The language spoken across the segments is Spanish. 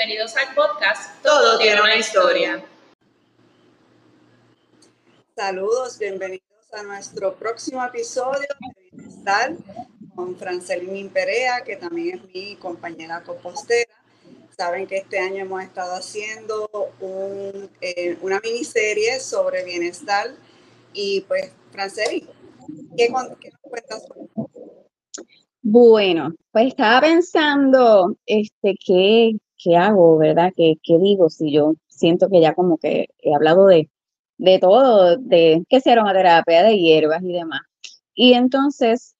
bienvenidos al podcast Todo tiene una historia. Saludos, bienvenidos a nuestro próximo episodio de Bienestar con Francelín Perea, que también es mi compañera compostera. Saben que este año hemos estado haciendo eh, una miniserie sobre bienestar y pues, Francelín, ¿qué, qué nos cuentas? Bueno, pues estaba pensando, este, ¿qué, qué hago, verdad? ¿Qué, ¿Qué digo? Si yo siento que ya como que he hablado de, de todo, de qué sea aromaterapia, de hierbas y demás. Y entonces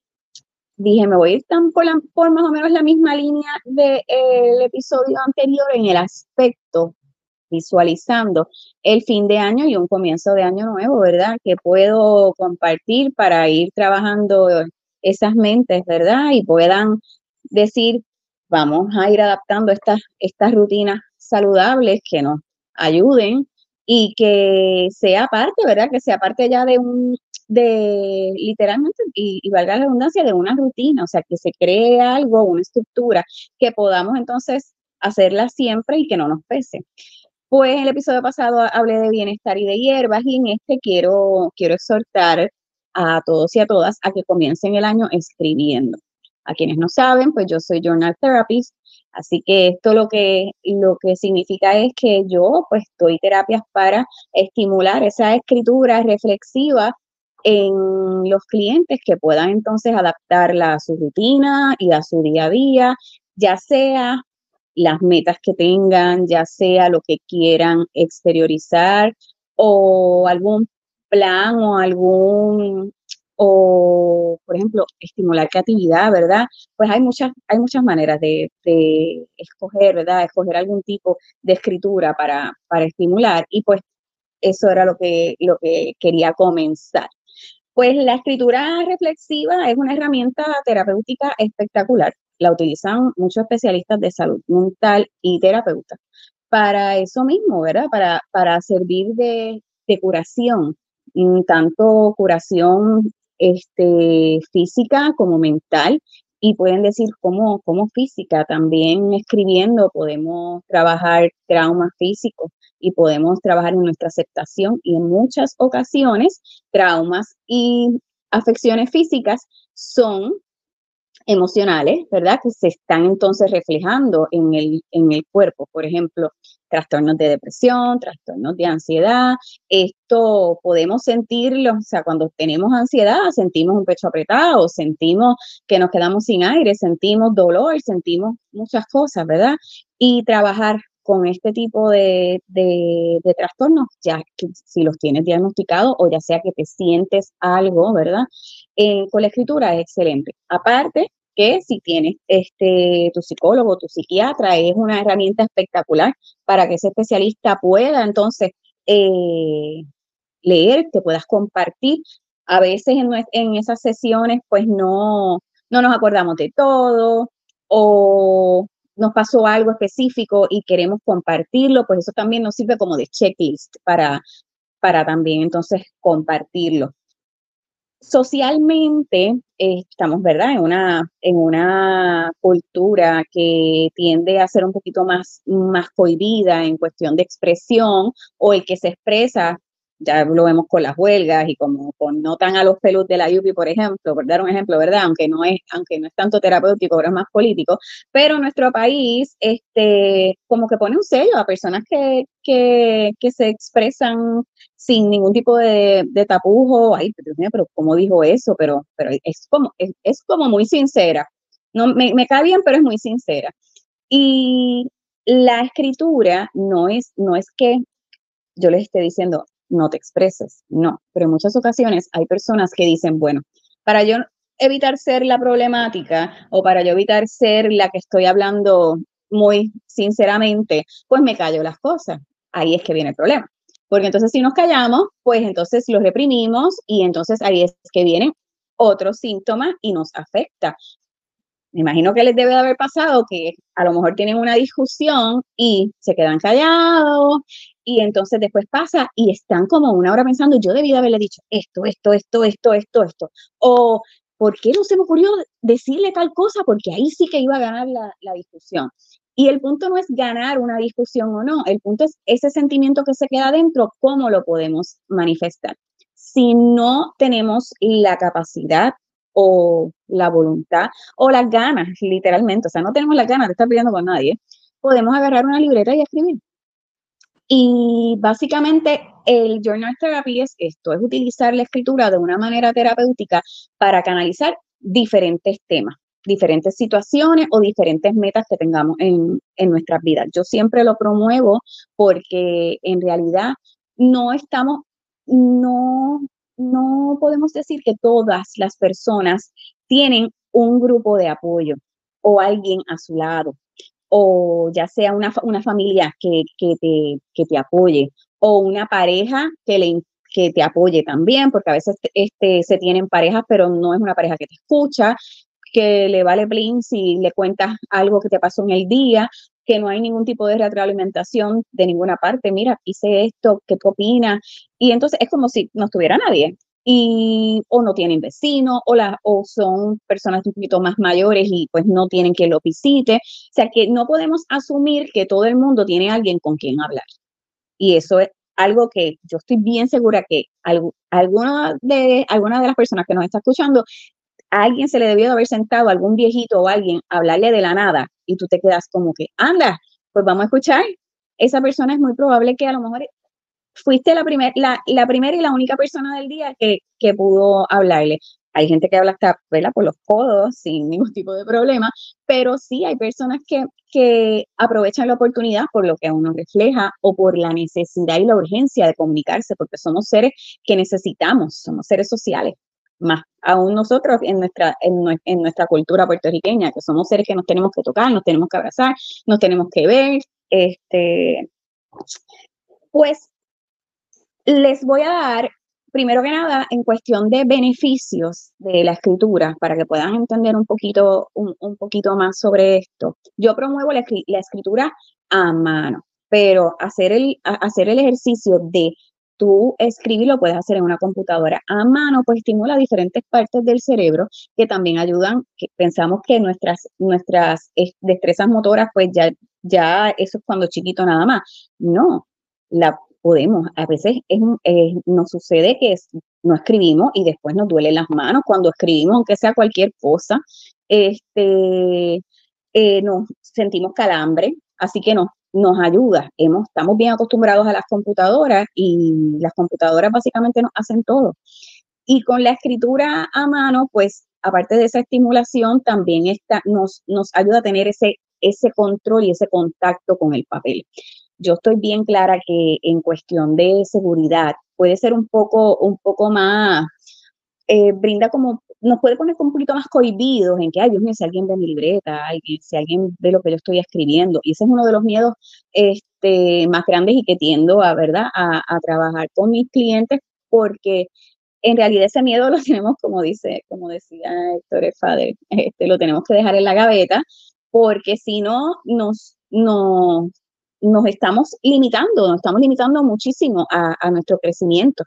dije, me voy a ir tan por, por más o menos la misma línea del episodio anterior en el aspecto visualizando el fin de año y un comienzo de año nuevo, ¿verdad? Que puedo compartir para ir trabajando esas mentes, ¿verdad? Y puedan decir, vamos a ir adaptando estas, estas rutinas saludables que nos ayuden y que sea parte, ¿verdad? Que sea parte ya de un, de literalmente, y, valga la redundancia, de una rutina, o sea, que se cree algo, una estructura, que podamos entonces hacerla siempre y que no nos pese. Pues en el episodio pasado hablé de bienestar y de hierbas y en este quiero, quiero exhortar a todos y a todas a que comiencen el año escribiendo. A quienes no saben, pues yo soy journal therapist, así que esto lo que, lo que significa es que yo pues doy terapias para estimular esa escritura reflexiva en los clientes que puedan entonces adaptarla a su rutina y a su día a día, ya sea las metas que tengan, ya sea lo que quieran exteriorizar o algún plan o algún, o por ejemplo, estimular creatividad, ¿verdad? Pues hay muchas, hay muchas maneras de, escoger, ¿verdad? Escoger algún tipo de escritura para, para estimular y pues eso era lo que, lo que quería comenzar. Pues la escritura reflexiva es una herramienta terapéutica espectacular. La utilizan muchos especialistas de salud mental y terapeutas para eso mismo, ¿verdad? Para, para servir de, de curación tanto curación este, física como mental y pueden decir como, como física. También escribiendo podemos trabajar traumas físicos y podemos trabajar en nuestra aceptación y en muchas ocasiones traumas y afecciones físicas son emocionales, ¿verdad? Que se están entonces reflejando en el, en el cuerpo. Por ejemplo, trastornos de depresión, trastornos de ansiedad. Esto podemos sentirlo, o sea, cuando tenemos ansiedad, sentimos un pecho apretado, sentimos que nos quedamos sin aire, sentimos dolor, sentimos muchas cosas, ¿verdad? Y trabajar con este tipo de, de, trastornos, ya que si los tienes diagnosticados o ya sea que te sientes algo, ¿verdad? Eh, con la escritura es excelente. Aparte, que si tienes este, tu psicólogo, tu psiquiatra, es una herramienta espectacular para que ese especialista pueda entonces eh, leer, que puedas compartir. A veces en, en esas sesiones pues no, no nos acordamos de todo o nos pasó algo específico y queremos compartirlo, pues eso también nos sirve como de checklist para, para también entonces compartirlo socialmente eh, estamos, ¿verdad?, en una, en una cultura que tiende a ser un poquito más, más cohibida en cuestión de expresión o el que se expresa ya lo vemos con las huelgas y como con no tan a los pelos de la UPI, por ejemplo, por dar un ejemplo, ¿verdad? Aunque no es, aunque no es tanto terapéutico, pero es más político, pero nuestro país, este, como que pone un sello a personas que, que, que se expresan sin ningún tipo de, de tapujo, ay, Dios mío, pero ¿cómo dijo eso? Pero, pero es como, es, es como muy sincera. No, me, me cae bien, pero es muy sincera. Y la escritura no es, no es que yo les esté diciendo, no te expreses, no, pero en muchas ocasiones hay personas que dicen, bueno, para yo evitar ser la problemática o para yo evitar ser la que estoy hablando muy sinceramente, pues me callo las cosas. Ahí es que viene el problema. Porque entonces si nos callamos, pues entonces los reprimimos y entonces ahí es que viene otro síntoma y nos afecta. Me imagino que les debe de haber pasado que a lo mejor tienen una discusión y se quedan callados y entonces después pasa y están como una hora pensando, yo debí de haberle dicho esto, esto, esto, esto, esto, esto. O, ¿por qué no se me ocurrió decirle tal cosa? Porque ahí sí que iba a ganar la, discusión. Y el punto no es ganar una discusión o no, el punto es ese sentimiento que se queda dentro, cómo lo podemos manifestar. Si no tenemos la capacidad o la voluntad o las ganas, literalmente, o sea, no tenemos las ganas de estar pidiendo con nadie, podemos agarrar una libreta y escribir. Y básicamente el journal therapy es esto, es utilizar la escritura de una manera terapéutica para canalizar diferentes temas, diferentes situaciones o diferentes metas que tengamos en, en nuestras vidas. Yo siempre lo promuevo porque en realidad no estamos, no, no podemos decir que todas las personas tienen un grupo de apoyo o alguien a su lado, o ya sea una, una familia que, que, te, que te apoye, o una pareja que, le, que te apoye también, porque a veces este, se tienen parejas, pero no es una pareja que te escucha, que le vale blin si le cuentas algo que te pasó en el día, que no hay ningún tipo de retroalimentación de ninguna parte. Mira, hice esto, ¿qué opinas? Y entonces es como si no estuviera nadie. Y o no tienen vecinos, o, la, o son personas un poquito más mayores y pues no tienen que lo visite. O sea que no podemos asumir que todo el mundo tiene alguien con quien hablar. Y eso es algo que yo estoy bien segura que alguna de, alguna de las personas que nos está escuchando a alguien se le debió de haber sentado, algún viejito o alguien, a hablarle de la nada y tú te quedas como que, anda, pues vamos a escuchar. Esa persona es muy probable que a lo mejor fuiste la, primer, la, la primera y la única persona del día que, que pudo hablarle. Hay gente que habla hasta por los codos sin ningún tipo de problema, pero sí hay personas que, que aprovechan la oportunidad por lo que uno refleja o por la necesidad y la urgencia de comunicarse, porque somos seres que necesitamos, somos seres sociales más aún nosotros en nuestra, en, nuestra cultura puertorriqueña, que somos seres que nos tenemos que tocar, nos tenemos que abrazar, nos tenemos que ver, este, pues les voy a dar, primero que nada, en cuestión de beneficios de la escritura, para que puedan entender un poquito, un, poquito más sobre esto. Yo promuevo la, escritura a mano, pero hacer el, hacer el ejercicio de tú escribirlo puedes hacer en una computadora a mano, pues estimula diferentes partes del cerebro que también ayudan, que pensamos que nuestras, nuestras destrezas motoras, pues ya, ya eso es cuando chiquito nada más. No, la podemos, a veces es, nos sucede que no escribimos y después nos duelen las manos cuando escribimos, aunque sea cualquier cosa, este, eh, nos sentimos calambre, así que no, nos ayuda. Hemos, estamos bien acostumbrados a las computadoras y las computadoras básicamente nos hacen todo. Y con la escritura a mano, pues aparte de esa estimulación, también está, nos, nos ayuda a tener ese, ese control y ese contacto con el papel. Yo estoy bien clara que en cuestión de seguridad puede ser un poco, un poco más, eh, brinda como nos puede poner un poquito más cohibidos en que, ay, Dios mío, si alguien ve mi libreta, si alguien ve lo que yo estoy escribiendo. Y ese es uno de los miedos este, más grandes y que tiendo a, ¿verdad?, a, trabajar con mis clientes porque en realidad ese miedo lo tenemos, como dice, como decía Héctor Fader, este, lo tenemos que dejar en la gaveta porque si no, nos, nos, nos estamos limitando, nos estamos limitando muchísimo a, nuestro crecimiento.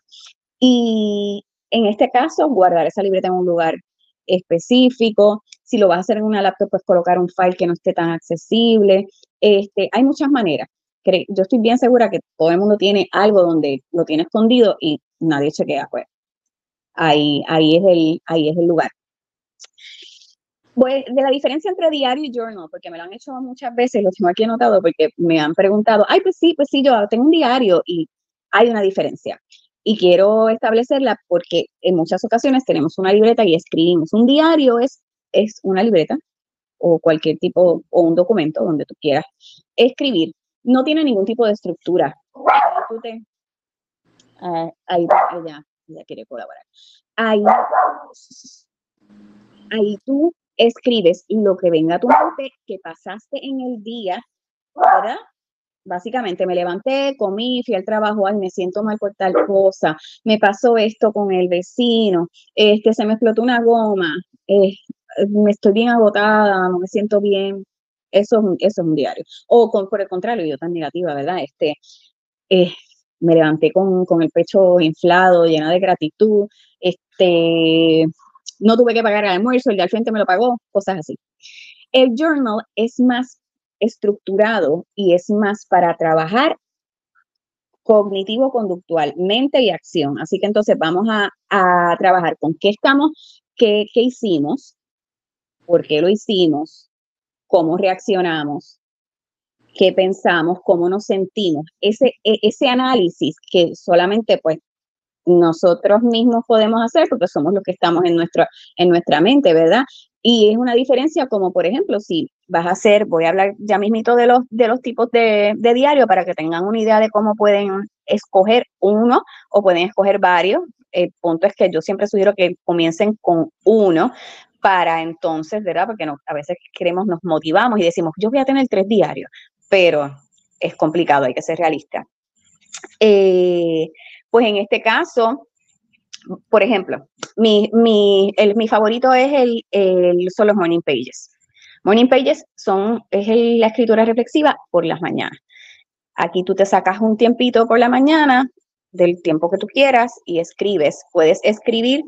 Y, en este caso, guardar esa libreta en un lugar específico. Si lo vas a hacer en una laptop, pues colocar un file que no esté tan accesible. Este, hay muchas maneras. Yo estoy bien segura que todo el mundo tiene algo donde lo tiene escondido y nadie chequea, pues. Ahí, ahí, es el, ahí es el lugar. Pues de la diferencia entre diario y journal, porque me lo han hecho muchas veces, lo tengo aquí anotado porque me han preguntado, ay, pues sí, pues sí, yo tengo un diario y hay una diferencia y quiero establecerla porque en muchas ocasiones tenemos una libreta y escribimos. Un diario es, es una libreta o cualquier tipo o un documento donde tú quieras escribir. No tiene ningún tipo de estructura. Ah, ahí, quiere colaborar. Ahí, ahí tú escribes lo que venga a tu mente que pasaste en el día, ¿verdad? básicamente me levanté, comí, fui al trabajo, ay, me siento mal por tal cosa, me pasó esto con el vecino, este, se me explotó una goma, eh, me estoy bien agotada, no me siento bien. Eso, eso es un diario. O por el contrario, yo tan negativa, ¿verdad? Este, eh, me levanté con, con el pecho inflado, llena de gratitud, este, no tuve que pagar el almuerzo, el de al frente me lo pagó, cosas así. El journal es más estructurado y es más para trabajar cognitivo-conductual, mente y acción. Así que entonces vamos a, trabajar con qué estamos, qué, qué hicimos, por qué lo hicimos, cómo reaccionamos, qué pensamos, cómo nos sentimos. Ese, e, ese análisis que solamente pues nosotros mismos podemos hacer porque somos los que estamos en, nuestra en nuestra mente, ¿verdad? Y es una diferencia como, por ejemplo, si vas a hacer, voy a hablar ya mismito de los, de los tipos de, diario para que tengan una idea de cómo pueden escoger uno o pueden escoger varios. El punto es que yo siempre sugiero que comiencen con uno para entonces, ¿verdad? Porque a veces queremos, nos motivamos y decimos, yo voy a tener tres diarios, pero es complicado, hay que ser realista. Eh, pues en este caso, por ejemplo, mi, mi, el, mi favorito es el, el, son los morning pages. Morning pages son, es la escritura reflexiva por las mañanas. Aquí tú te sacas un tiempito por la mañana, del tiempo que tú quieras, y escribes. Puedes escribir,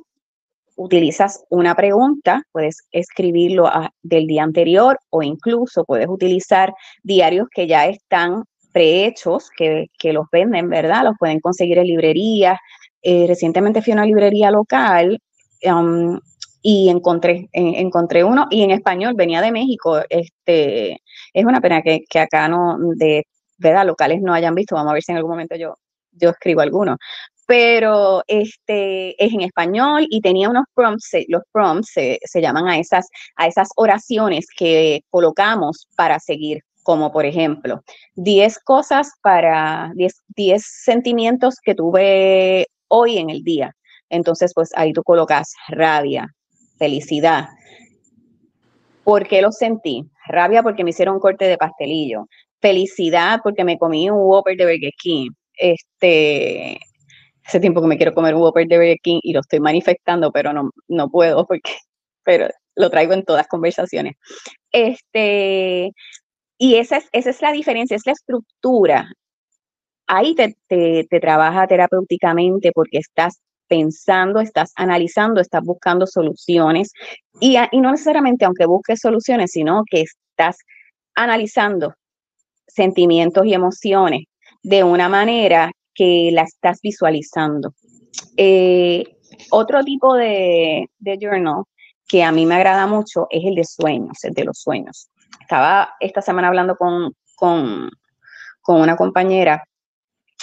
utilizas una pregunta, puedes escribirlo del día anterior o incluso puedes utilizar diarios que ya están prehechos, que, que los venden, ¿verdad? Los pueden conseguir en librerías, eh, recientemente fui a una librería local y encontré, encontré uno, y en español, venía de México. Este, es una pena que, acá no, de ¿verdad? locales no hayan visto. Vamos a ver si en algún momento yo, yo escribo alguno. Pero este es en español y tenía unos prompts, los prompts se, se llaman a esas, a esas oraciones que colocamos para seguir como por ejemplo, 10 cosas para 10 sentimientos que tuve hoy en el día. Entonces, pues ahí tú colocas rabia, felicidad. ¿Por qué lo sentí? Rabia porque me hicieron un corte de pastelillo. Felicidad porque me comí un Whopper de Burger King. Este, hace tiempo que me quiero comer un Whopper de Burger King y lo estoy manifestando, pero no, no puedo porque, pero lo traigo en todas conversaciones. Este, y esa es, esa es la diferencia, es la estructura ahí te, te, trabaja terapéuticamente porque estás pensando, estás analizando, estás buscando soluciones y, no necesariamente aunque busques soluciones, sino que estás analizando sentimientos y emociones de una manera que la estás visualizando. Eh, otro tipo de, de, journal que a mí me agrada mucho es el de sueños, el de los sueños. Estaba esta semana hablando con, con, con una compañera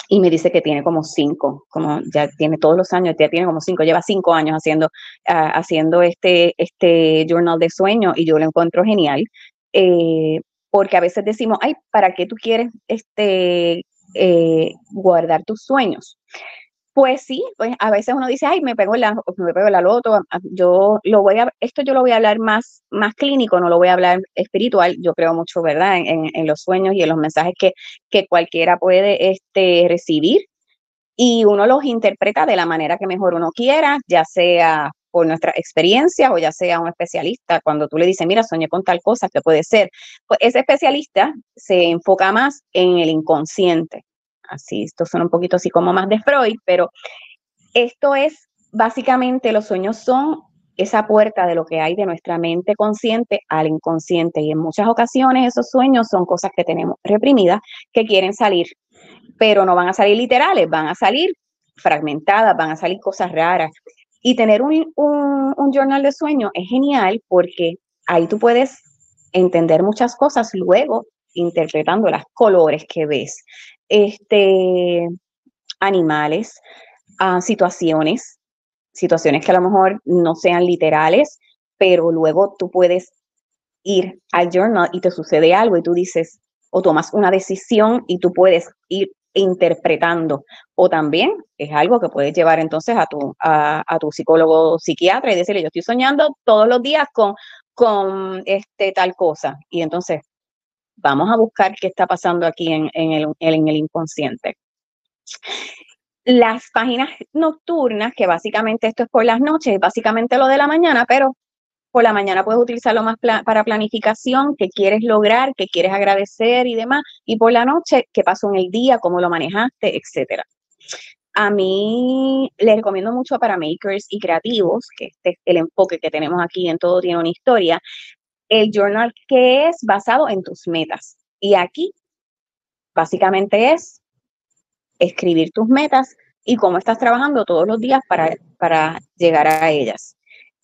y me dice que tiene como cinco, como ya tiene todos los años, ya tiene como cinco, lleva cinco años haciendo, ah, haciendo este, este journal de sueño y yo lo encuentro genial, eh, porque a veces decimos, ay, ¿para qué tú quieres este, eh, guardar tus sueños? Pues sí, pues a veces uno dice, ay, me pego la, me pego la loto, yo lo voy a, esto yo lo voy a hablar más, más clínico, no lo voy a hablar espiritual, yo creo mucho, ¿verdad?, en, los sueños y en los mensajes que, que cualquiera puede este, recibir. Y uno los interpreta de la manera que mejor uno quiera, ya sea por nuestra experiencia o ya sea un especialista, cuando tú le dices, mira, soñé con tal cosa, que puede ser? Pues ese especialista se enfoca más en el inconsciente, así, esto suena un poquito así como más de Freud, pero esto es básicamente los sueños son esa puerta de lo que hay de nuestra mente consciente al inconsciente y en muchas ocasiones esos sueños son cosas que tenemos reprimidas que quieren salir, pero no van a salir literales, van a salir fragmentadas, van a salir cosas raras. Y tener un, un, un journal de sueños es genial porque ahí tú puedes entender muchas cosas luego interpretando los colores que ves, este, animales, a situaciones, situaciones que a lo mejor no sean literales, pero luego tú puedes ir al journal y te sucede algo y tú dices, o tomas una decisión y tú puedes ir interpretando. O también es algo que puedes llevar entonces a tu, a, tu psicólogo psiquiatra y decirle, yo estoy soñando todos los días con, con este, tal cosa. Y entonces vamos a buscar qué está pasando aquí en, el, en el inconsciente. Las páginas nocturnas, que básicamente esto es por las noches, básicamente lo de la mañana, pero por la mañana puedes utilizarlo más para planificación, qué quieres lograr, qué quieres agradecer y demás, y por la noche, qué pasó en el día, cómo lo manejaste, etcétera. A mí les recomiendo mucho para makers y creativos, que este es el enfoque que tenemos aquí en Todo tiene una historia, el journal que es basado en tus metas. Y aquí, básicamente es escribir tus metas y cómo estás trabajando todos los días para, para llegar a ellas.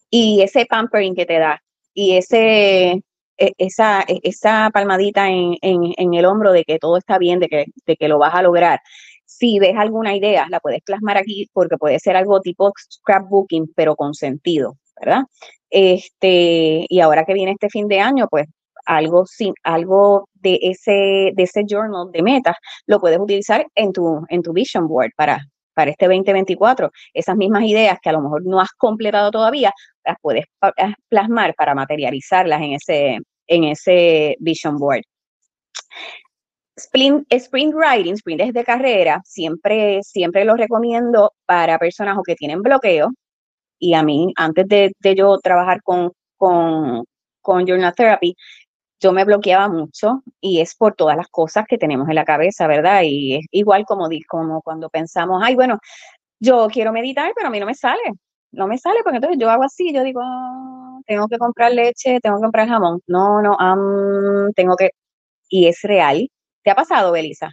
Y ese pampering que te da y ese, e, esa, e, esa palmadita en, en, el hombro de que todo está bien, de que, de que lo vas a lograr. Si ves alguna idea, la puedes plasmar aquí porque puede ser algo tipo scrapbooking, pero con sentido, ¿verdad? Este, y ahora que viene este fin de año, pues algo, sin, algo de, ese, de ese journal de metas lo puedes utilizar en tu, en tu vision board para, para este 2024. Esas mismas ideas que a lo mejor no has completado todavía, las puedes eh, plasmar para materializarlas en ese, en ese vision board. Sprint, writing, sprint de carrera, siempre, siempre lo recomiendo para personas que tienen bloqueo. Y a mí, antes de, de yo trabajar con, con, con Journal Therapy, yo me bloqueaba mucho y es por todas las cosas que tenemos en la cabeza, ¿verdad? Y es igual como, como cuando pensamos, ay, bueno, yo quiero meditar, pero a mí no me sale, no me sale porque entonces yo hago así, yo digo, ah, tengo que comprar leche, tengo que comprar jamón, no, no, tengo que, y es real. ¿Te ha pasado, Belisa?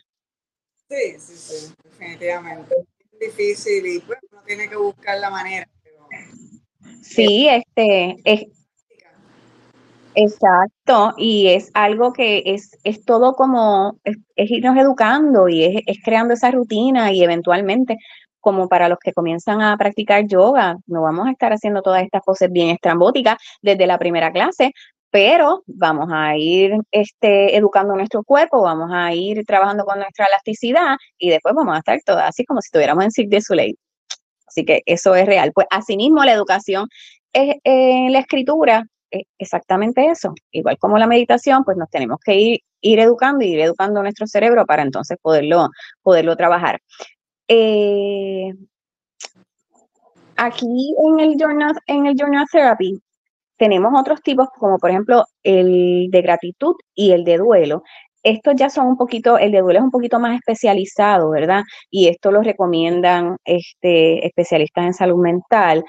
Sí, sí, sí, definitivamente. Es difícil y pues uno tiene que buscar la manera. Sí, este, es, Exacto, y es algo que es, es todo como, es, irnos educando y es, es, creando esa rutina y eventualmente, como para los que comienzan a practicar yoga, no vamos a estar haciendo todas estas cosas bien estrambóticas desde la primera clase, pero vamos a ir este, educando nuestro cuerpo, vamos a ir trabajando con nuestra elasticidad y después vamos a estar todas así como si estuviéramos en Cirque du Soleil. Así que eso es real. Pues asimismo la educación es, en la escritura e, exactamente eso. Igual como la meditación, pues nos tenemos que ir, ir educando y ir educando nuestro cerebro para entonces poderlo, poderlo trabajar. Eh, aquí en el, journal, en el Journal Therapy tenemos otros tipos, como por ejemplo el de gratitud y el de duelo. Estos ya son un poquito, el de duelo es un poquito más especializado, ¿verdad? Y esto lo recomiendan este, especialistas en salud mental.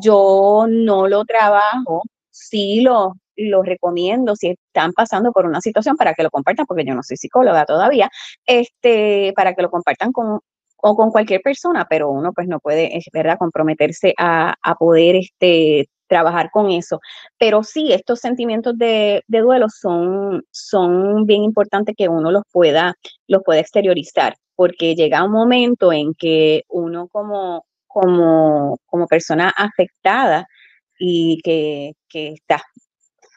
Yo no lo trabajo sí lo, lo recomiendo si están pasando por una situación para que lo compartan, porque yo no soy psicóloga todavía, este, para que lo compartan con o con cualquier persona, pero uno pues no puede, es verdad, comprometerse a, a poder este, trabajar con eso. Pero sí, estos sentimientos de, de, duelo son, son bien importantes que uno los pueda, los pueda exteriorizar, porque llega un momento en que uno como, como, como persona afectada, y que, está,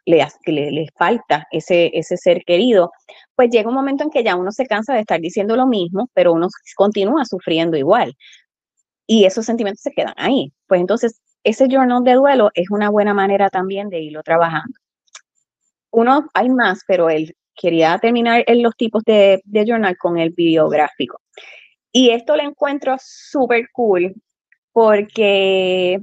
le, que le, falta ese, ese ser querido, pues llega un momento en que ya uno se cansa de estar diciendo lo mismo, pero uno continúa sufriendo igual. Y esos sentimientos se quedan ahí. Pues entonces, ese journal de duelo es una buena manera también de irlo trabajando. Uno, hay más, pero él quería terminar en los tipos de, de journal con el biográfico. Y esto lo encuentro súper cool porque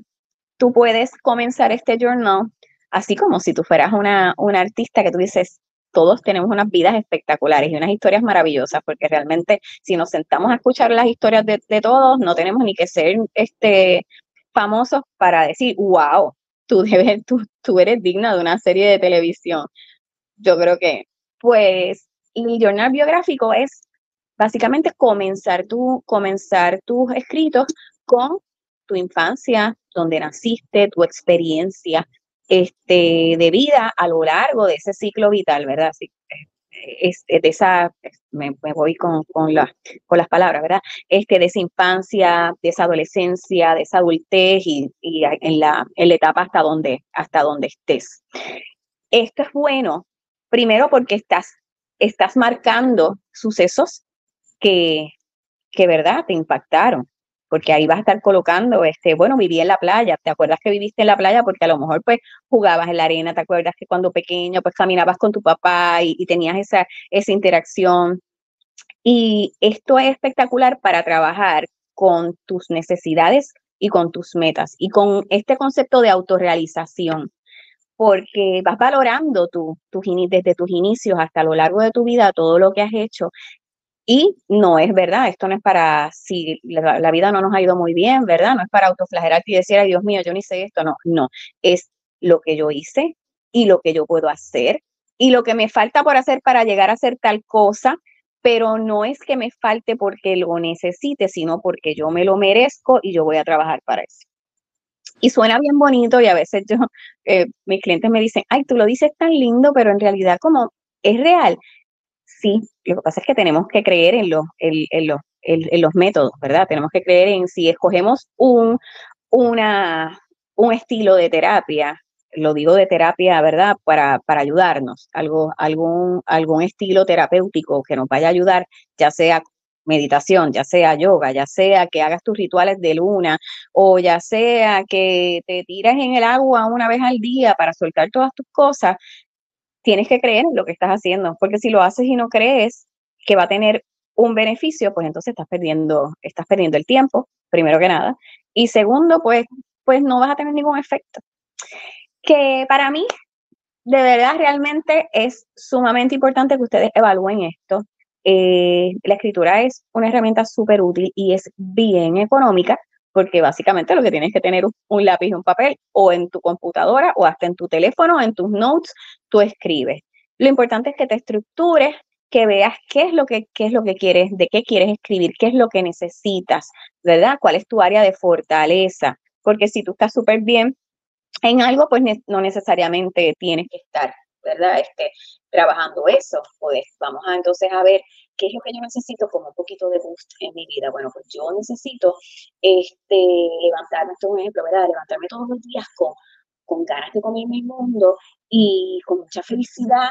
tú puedes comenzar este journal así como si tú fueras una, una artista que tú dices, todos tenemos unas vidas espectaculares y unas historias maravillosas, porque realmente si nos sentamos a escuchar las historias de, todos, no tenemos ni que ser este, famosos para decir, wow, tú, eres digna de una serie de televisión. Yo creo que, pues, el journal biográfico es básicamente comenzar, tu, comenzar tus escritos con tu infancia, donde naciste, tu experiencia este, de vida a lo largo de ese ciclo vital, ¿verdad? Así, es, de esa, me, voy con, con, con, las palabras, ¿verdad? Este, de esa infancia, de esa adolescencia, de esa adultez y, y en, la, en la etapa hasta donde, hasta donde estés. Esto es bueno, primero porque estás, estás marcando sucesos que, que, ¿verdad? Te impactaron porque ahí vas a estar colocando, este, bueno, viví en la playa, ¿te acuerdas que viviste en la playa? Porque a lo mejor pues jugabas en la arena, ¿te acuerdas que cuando pequeño pues caminabas con tu papá y, tenías esa, esa interacción? Y esto es espectacular para trabajar con tus necesidades y con tus metas y con este concepto de autorrealización, porque vas valorando tu, desde tus inicios hasta lo largo de tu vida todo lo que has hecho y no es verdad, esto no es para, si la, vida no nos ha ido muy bien, ¿verdad? No es para autoflagelarte y decir, ay Dios mío, yo ni sé esto, no, no, es lo que yo hice y lo que yo puedo hacer y lo que me falta por hacer para llegar a hacer tal cosa, pero no es que me falte porque lo necesite, sino porque yo me lo merezco y yo voy a trabajar para eso. Y suena bien bonito y a veces yo, eh, mis clientes me dicen, ay, tú lo dices tan lindo, pero en realidad como es real. Sí, lo que pasa es que tenemos que creer en, los en, en, los métodos, ¿verdad? Tenemos que creer en si escogemos un, una, un estilo de terapia, lo digo de terapia, ¿verdad? Para, para ayudarnos, algo, algún, algún estilo terapéutico que nos vaya a ayudar, ya sea meditación, ya sea yoga, ya sea que hagas tus rituales de luna o ya sea que te tires en el agua una vez al día para soltar todas tus cosas, tienes que creer en lo que estás haciendo, porque si lo haces y no crees que va a tener un beneficio, pues entonces estás perdiendo, estás perdiendo el tiempo, primero que nada, y segundo, pues, pues no vas a tener ningún efecto. Que para mí, de verdad, realmente es sumamente importante que ustedes evalúen esto. Eh, la escritura es una herramienta súper útil y es bien económica porque básicamente lo que tienes que tener un, un lápiz y un papel o en tu computadora o hasta en tu teléfono, en tus notes, tú escribes. Lo importante es que te estructures, que veas qué es lo que, qué es lo que quieres, de qué quieres escribir, qué es lo que necesitas, ¿verdad? ¿Cuál es tu área de fortaleza? Porque si tú estás súper bien en algo, pues no necesariamente tienes que estar, ¿verdad? Este, trabajando eso. Pues vamos a entonces a ver qué es lo que yo necesito como un poquito de boost en mi vida. Bueno, pues yo necesito este, levantarme, esto es un ejemplo, ¿verdad? Levantarme todos los días con, con ganas de comer mi mundo y con mucha felicidad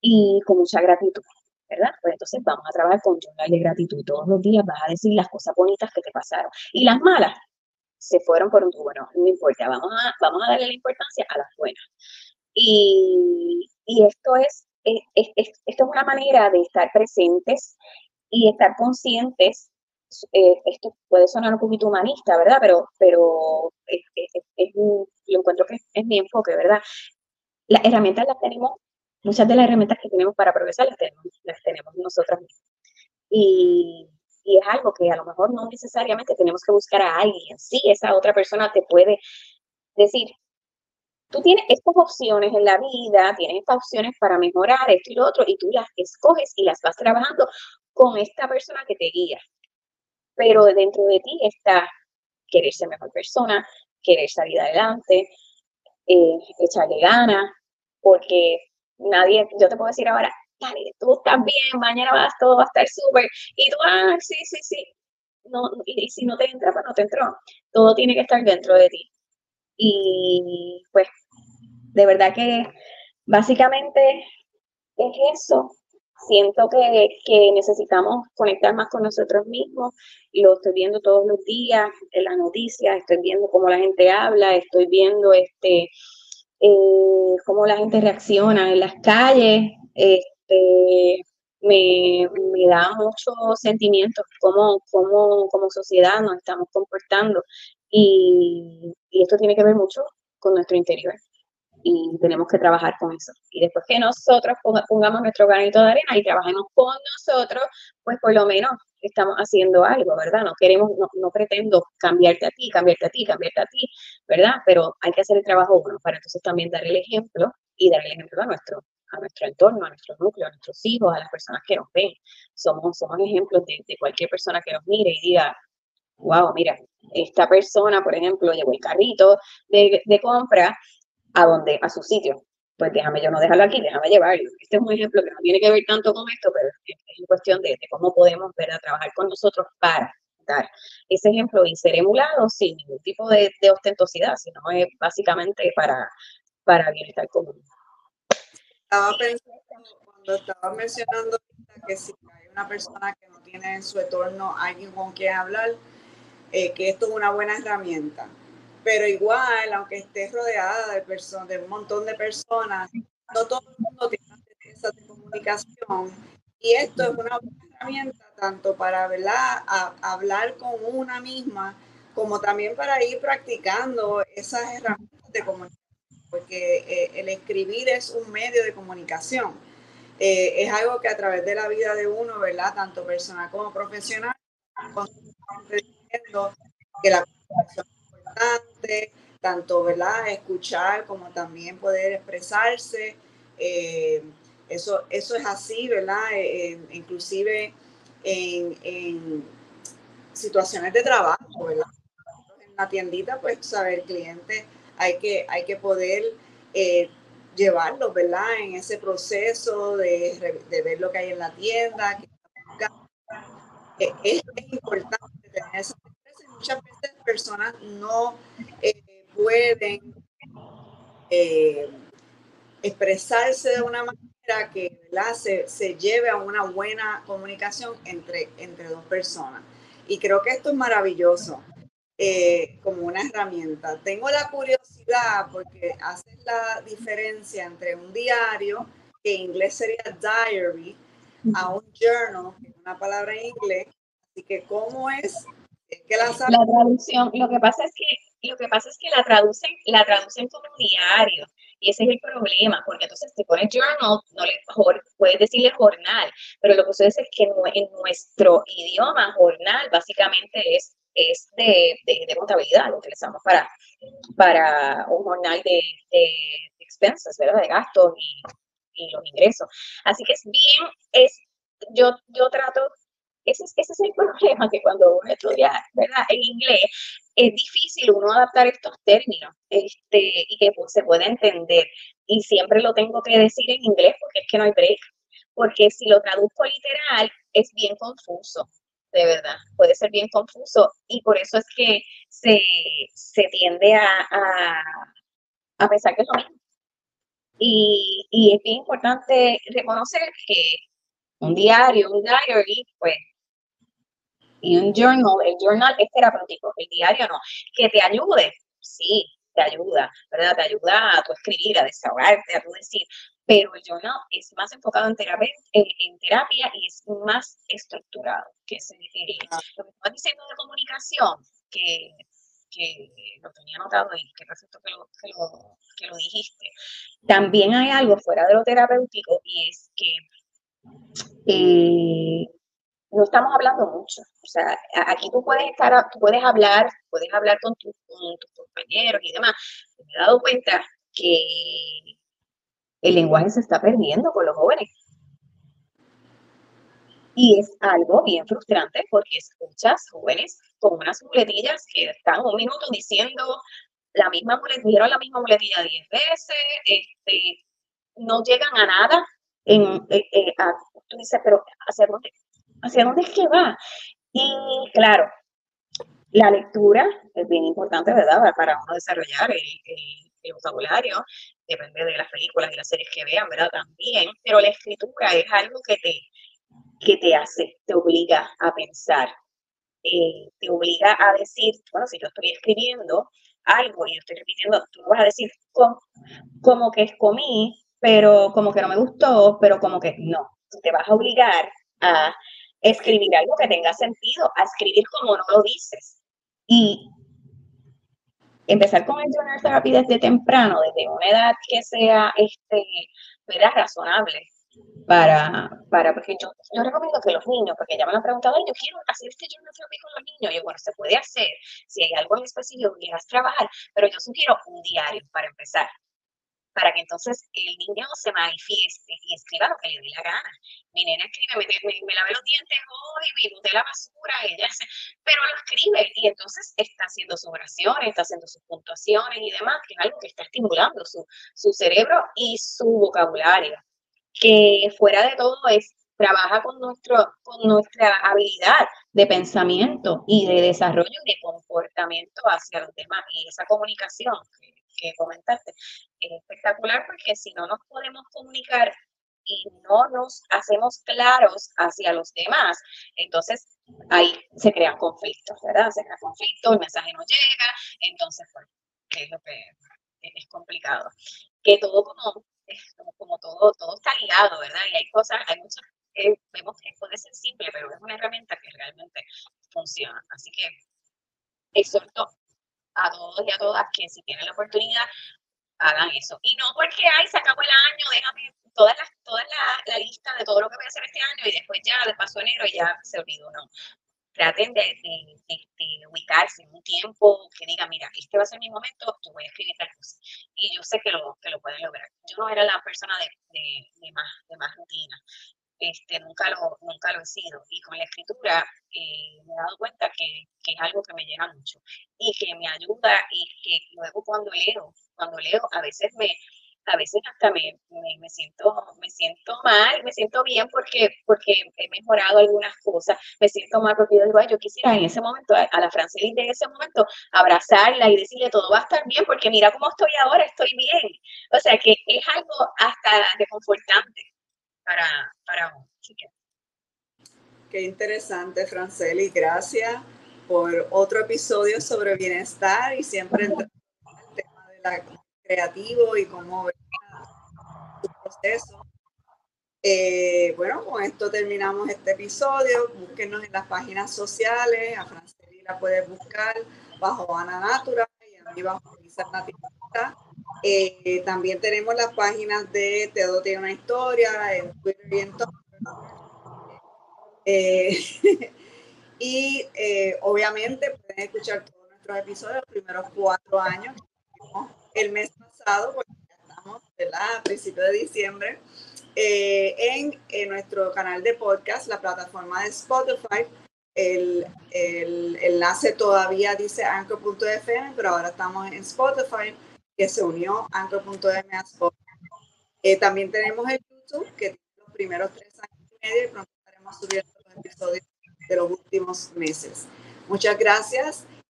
y con mucha gratitud. ¿verdad? Pues entonces vamos a trabajar con journal de gratitud. Todos los días vas a decir las cosas bonitas que te pasaron. Y las malas se fueron por un bueno, no importa, vamos a, vamos a darle la importancia a las buenas. Y, y esto es, es, esto es una manera de estar presentes y estar conscientes. Eh, esto puede sonar un poquito humanista, ¿verdad? Pero, pero es, lo encuentro que es mi enfoque, ¿verdad? Las herramientas las tenemos muchas de las herramientas que tenemos para progresar las tenemos, las tenemos nosotras mismas. Y, y, es algo que a lo mejor no necesariamente tenemos que buscar a alguien. Sí, esa otra persona te puede decir, tú tienes estas opciones en la vida, tienes estas opciones para mejorar esto y lo otro, y tú las escoges y las vas trabajando con esta persona que te guía. Pero dentro de ti está querer ser mejor persona, querer salir adelante, eh, echarle ganas, porque nadie, yo te puedo decir ahora, dale, tú estás bien, mañana vas, todo va a estar súper, y tú, ah, sí, sí, sí, no, y, si no te entra, pues no te entró, todo tiene que estar dentro de ti. Y pues, de verdad que básicamente es eso. Siento que, que necesitamos conectar más con nosotros mismos. Lo estoy viendo todos los días en las noticias, estoy viendo cómo la gente habla, estoy viendo este eh, cómo la gente reacciona en las calles, este, me, da mucho sentimiento cómo, cómo, como sociedad nos estamos comportando y esto tiene que ver mucho con nuestro interior y tenemos que trabajar con eso. Y después que nosotros pongamos nuestro granito de arena y trabajemos con nosotros, pues por lo menos estamos haciendo algo, ¿verdad? No queremos, no, no pretendo cambiarte a ti, cambiarte a ti, cambiarte a ti, ¿verdad? Pero hay que hacer el trabajo bueno para entonces también dar el ejemplo y dar el ejemplo a nuestro, a nuestro entorno, a nuestro núcleo, a nuestros hijos, a las personas que nos ven. Somos, somos ejemplos de, de cualquier persona que nos mire y diga, wow, mira, esta persona, por ejemplo, llevó el carrito de, de compra a a su sitio. Pues déjame yo no dejarlo aquí, déjame llevarlo. Este es un ejemplo que no tiene que ver tanto con esto, pero es, es cuestión de, cómo podemos trabajar con nosotros para dar ese ejemplo y ser emulado sin ningún tipo de, ostentosidad, sino es básicamente para, para bienestar común. Estaba pensando cuando estaba mencionando que si hay una persona que no tiene en su entorno alguien con quien hablar, eh, que esto es una buena herramienta pero igual, aunque estés rodeada de personas, de un montón de personas, no todo el mundo tiene esa comunicación. Y esto es una buena herramienta tanto para ¿verdad? hablar con una misma, como también para ir practicando esas herramientas de comunicación, porque eh, el escribir es un medio de comunicación. Eh, es algo que a través de la vida de uno, ¿verdad? Tanto personal como profesional, que la comunicación tanto, ¿verdad? Escuchar como también poder expresarse. Eh, eso, eso es así, ¿verdad? Eh, inclusive en, situaciones de trabajo, ¿verdad? En la tiendita, pues, saber, cliente, hay que, hay que poder eh, llevarlo, ¿verdad? En ese proceso de, ver lo que hay en la tienda. es, importante tener esa Muchas veces personas no pueden expresarse de una manera que Se, se, lleve a una buena comunicación entre, entre dos personas. Y creo que esto es maravilloso eh, como una herramienta. Tengo la curiosidad porque hace la diferencia entre un diario, que en inglés sería diary, a un journal, que es una palabra en inglés. Así que, ¿cómo es? Que la, la traducción, lo que pasa es que lo que pasa es que la traducen, la traducen como diario. Y ese es el problema, porque entonces te pones journal, no le, puedes decirle jornal, pero lo que sucede es que en nuestro idioma jornal básicamente es, es de, de, contabilidad, lo utilizamos para, para un jornal de, de expenses, ¿verdad? De gastos y, y los ingresos. Así que es bien, es, yo, yo trato ese es, ese es, el problema, que cuando uno estudia ¿verdad? en inglés, es difícil uno adaptar estos términos este, y que se pueda entender. Y siempre lo tengo que decir en inglés porque es que no hay break. Porque si lo traduzco literal, es bien confuso, de verdad. Puede ser bien confuso. Y por eso es que se, tiende a, a, a, pensar que es lo mismo. Y, y es bien importante reconocer que un diario, un diary, pues y un journal, el journal es terapéutico, el diario no. Que te ayude, sí, te ayuda, ¿verdad? Te ayuda a tu escribir, a desahogarte, a tu decir, pero el journal es más enfocado en terapia, en, terapia y es más estructurado, que es lo que estás diciendo de comunicación, que, que lo tenía notado y que perfecto que lo, que lo, que lo dijiste. También hay algo fuera de lo terapéutico y es que eh, no estamos hablando mucho. O sea, aquí tú puedes estar, tú puedes hablar, puedes hablar con, tus compañeros y demás. Me he dado cuenta que el lenguaje se está perdiendo con los jóvenes. Y es algo bien frustrante porque escuchas jóvenes con unas muletillas que están un minuto diciendo la misma muletilla, la misma muletilla diez veces, este, no llegan a nada. En, eh, eh, tú dices, pero ¿hacia dónde, hacia dónde es que va. Y claro, la lectura es bien importante, ¿verdad? Para uno desarrollar el, vocabulario, depende de las películas y las series que vean, ¿verdad? También, pero la escritura es algo que te, que te hace, te obliga a pensar, eh, te obliga a decir, bueno, si yo estoy escribiendo algo y estoy repitiendo, tú vas a decir como, como que comí, pero como que no me gustó, pero como que no. te vas a obligar a escribir algo que tenga sentido, a escribir como no lo dices. Y empezar con el journal therapy desde temprano, desde una edad que sea este, razonable para, para, porque yo, yo recomiendo que los niños, porque ya me han preguntado, yo quiero hacer este journal therapy con los niños, y bueno, se puede hacer, si hay algo en específico que quieras trabajar, pero yo sugiero un diario para empezar, para que entonces el niño se manifieste y escriba lo que le dé la gana. Mi nena escribe, me, me, lave los dientes hoy, me boté la basura, ella hace, pero lo escribe y entonces está haciendo sus oraciones, está haciendo sus puntuaciones y demás, que es algo que está estimulando su, su cerebro y su vocabulario. Que fuera de todo es trabaja con, nuestro, con nuestra habilidad de pensamiento y de desarrollo de comportamiento hacia los demás y esa comunicación comentaste. Es espectacular porque si no nos podemos comunicar y no nos hacemos claros hacia los demás, entonces ahí se crean conflictos, ¿verdad? Se crean conflictos, el mensaje no llega, entonces, pues, es lo que es complicado. Que todo como, como, todo, todo está ligado, ¿verdad? Y hay cosas, hay muchas que vemos que puede ser simple, pero es una herramienta que realmente funciona. Así que exhorto a todos y a todas que si tienen la oportunidad hagan eso. Y no porque, ay, se acabó el año, déjame toda, la, toda la, lista de todo lo que voy a hacer este año y después ya, de paso enero, ya se olvidó, no. traten de, ubicarse en un tiempo que diga, mira, este va a ser mi momento, yo voy a escribir tal cosa. Y yo sé que lo, que lo pueden lograr. Yo no era la persona de, más, de más rutina. Este, nunca, lo, nunca lo he sido. Y con la escritura eh, me he dado cuenta que, que, es algo que me llena mucho y que me ayuda y que luego cuando leo, cuando leo, a veces me, a veces hasta me, me, siento, me siento mal, me siento bien porque, porque he mejorado algunas cosas, me siento mal porque yo digo, yo quisiera en ese momento, a, la Francelín de ese momento, abrazarla y decirle, todo va a estar bien porque mira cómo estoy ahora, estoy bien. O sea que es algo hasta reconfortante para, para un Qué interesante, Franceli, gracias por otro episodio sobre bienestar y siempre el tema de la creativo y cómo ver su proceso. Eh, bueno, con esto terminamos este episodio. Búsquenos en las páginas sociales. A Franceli la puedes buscar bajo Ana Natura y a mí bajo Lisa Nativista. Eh, también tenemos las páginas de Teodo tiene una historia en Twitter y en todo. Eh, y obviamente pueden escuchar todos nuestros episodios, los primeros cuatro años el mes pasado, porque ya estamos a principios de diciembre, eh, en, nuestro canal de podcast, la plataforma de Spotify. El, el enlace todavía dice anchor.fm, pero ahora estamos en Spotify, que se unió anchor.fm a. Eh, también tenemos el YouTube, que tiene los primeros tres años y medio, y pronto estaremos subiendo los episodios de los últimos meses. Muchas gracias